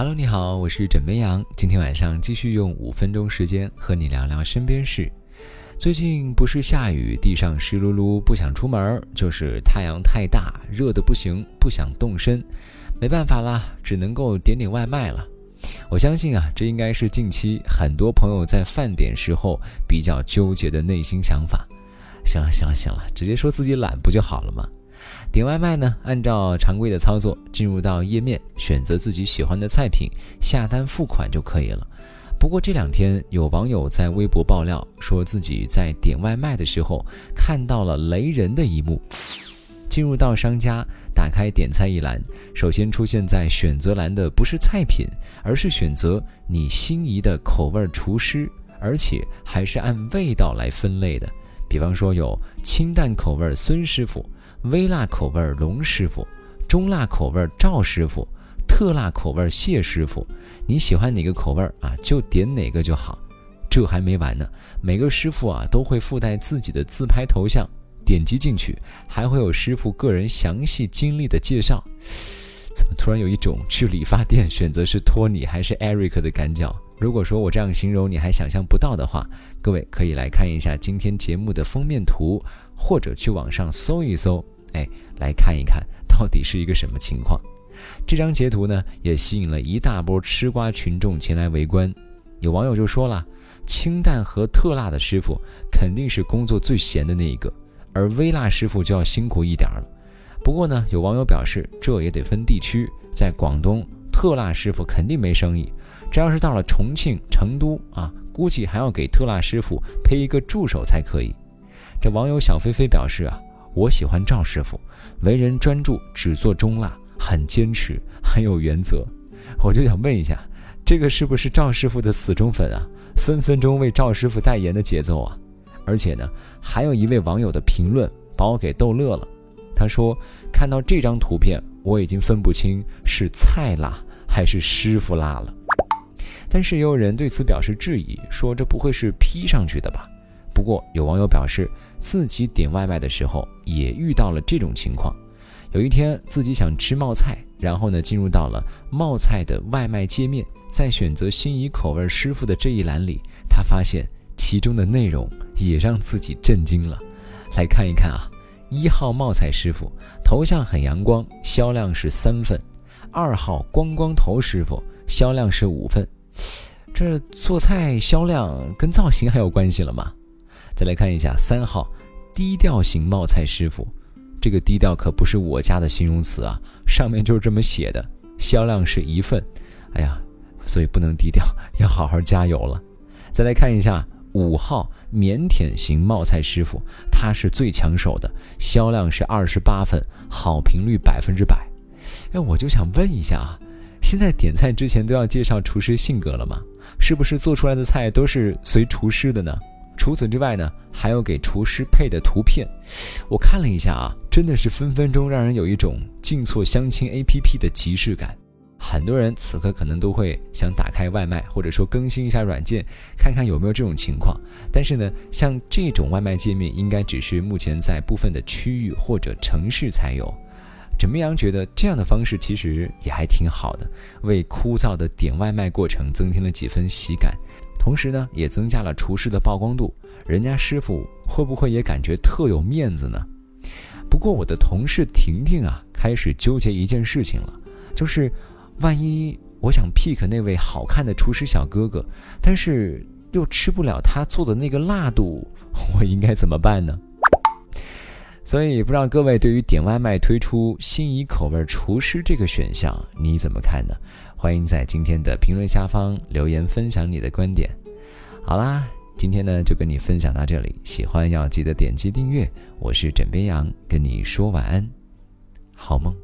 Hello，你好，我是枕边羊。今天晚上继续用五分钟时间和你聊聊身边事。最近不是下雨，地上湿漉漉，不想出门，就是太阳太大，热的不行，不想动身。没办法啦，只能够点点外卖了。我相信啊，这应该是近期很多朋友在饭点时候比较纠结的内心想法。行了，行了，行了，直接说自己懒不就好了吗？点外卖呢，按照常规的操作，进入到页面，选择自己喜欢的菜品，下单付款就可以了。不过这两天有网友在微博爆料，说自己在点外卖的时候看到了雷人的一幕。进入到商家，打开点菜一栏，首先出现在选择栏的不是菜品，而是选择你心仪的口味厨师，而且还是按味道来分类的。比方说有清淡口味孙师傅。微辣口味龙师傅，中辣口味赵师傅，特辣口味谢师傅，你喜欢哪个口味啊？就点哪个就好。这还没完呢，每个师傅啊都会附带自己的自拍头像，点击进去还会有师傅个人详细经历的介绍。突然有一种去理发店选择是托尼还是 Eric 的感觉？如果说我这样形容你还想象不到的话，各位可以来看一下今天节目的封面图，或者去网上搜一搜，哎，来看一看到底是一个什么情况。这张截图呢，也吸引了一大波吃瓜群众前来围观。有网友就说了，清淡和特辣的师傅肯定是工作最闲的那一个，而微辣师傅就要辛苦一点了。不过呢，有网友表示，这也得分地区，在广东，特辣师傅肯定没生意。这要是到了重庆、成都啊，估计还要给特辣师傅配一个助手才可以。这网友小菲菲表示啊，我喜欢赵师傅，为人专注，只做中辣，很坚持，很有原则。我就想问一下，这个是不是赵师傅的死忠粉啊？分分钟为赵师傅代言的节奏啊！而且呢，还有一位网友的评论把我给逗乐了。他说，看到这张图片，我已经分不清是菜辣还是师傅辣了。但是也有人对此表示质疑，说这不会是 P 上去的吧？不过有网友表示，自己点外卖的时候也遇到了这种情况。有一天自己想吃冒菜，然后呢进入到了冒菜的外卖界面，在选择心仪口味师傅的这一栏里，他发现其中的内容也让自己震惊了。来看一看啊，一号冒菜师傅头像很阳光，销量是三份；二号光光头师傅销量是五份。这做菜销量跟造型还有关系了吗？再来看一下三号低调型冒菜师傅，这个低调可不是我家的形容词啊，上面就是这么写的，销量是一份。哎呀，所以不能低调，要好好加油了。再来看一下五号腼腆型冒菜师傅，他是最抢手的，销量是二十八份，好评率百分之百。哎，我就想问一下啊。现在点菜之前都要介绍厨师性格了吗？是不是做出来的菜都是随厨师的呢？除此之外呢，还有给厨师配的图片。我看了一下啊，真的是分分钟让人有一种进错相亲 APP 的即视感。很多人此刻可能都会想打开外卖，或者说更新一下软件，看看有没有这种情况。但是呢，像这种外卖界面，应该只是目前在部分的区域或者城市才有。枕边羊觉得这样的方式其实也还挺好的，为枯燥的点外卖过程增添了几分喜感，同时呢，也增加了厨师的曝光度。人家师傅会不会也感觉特有面子呢？不过我的同事婷婷啊，开始纠结一件事情了，就是万一我想 pick 那位好看的厨师小哥哥，但是又吃不了他做的那个辣度，我应该怎么办呢？所以，不知道各位对于点外卖推出心仪口味厨师这个选项，你怎么看呢？欢迎在今天的评论下方留言分享你的观点。好啦，今天呢就跟你分享到这里，喜欢要记得点击订阅。我是枕边羊，跟你说晚安，好梦。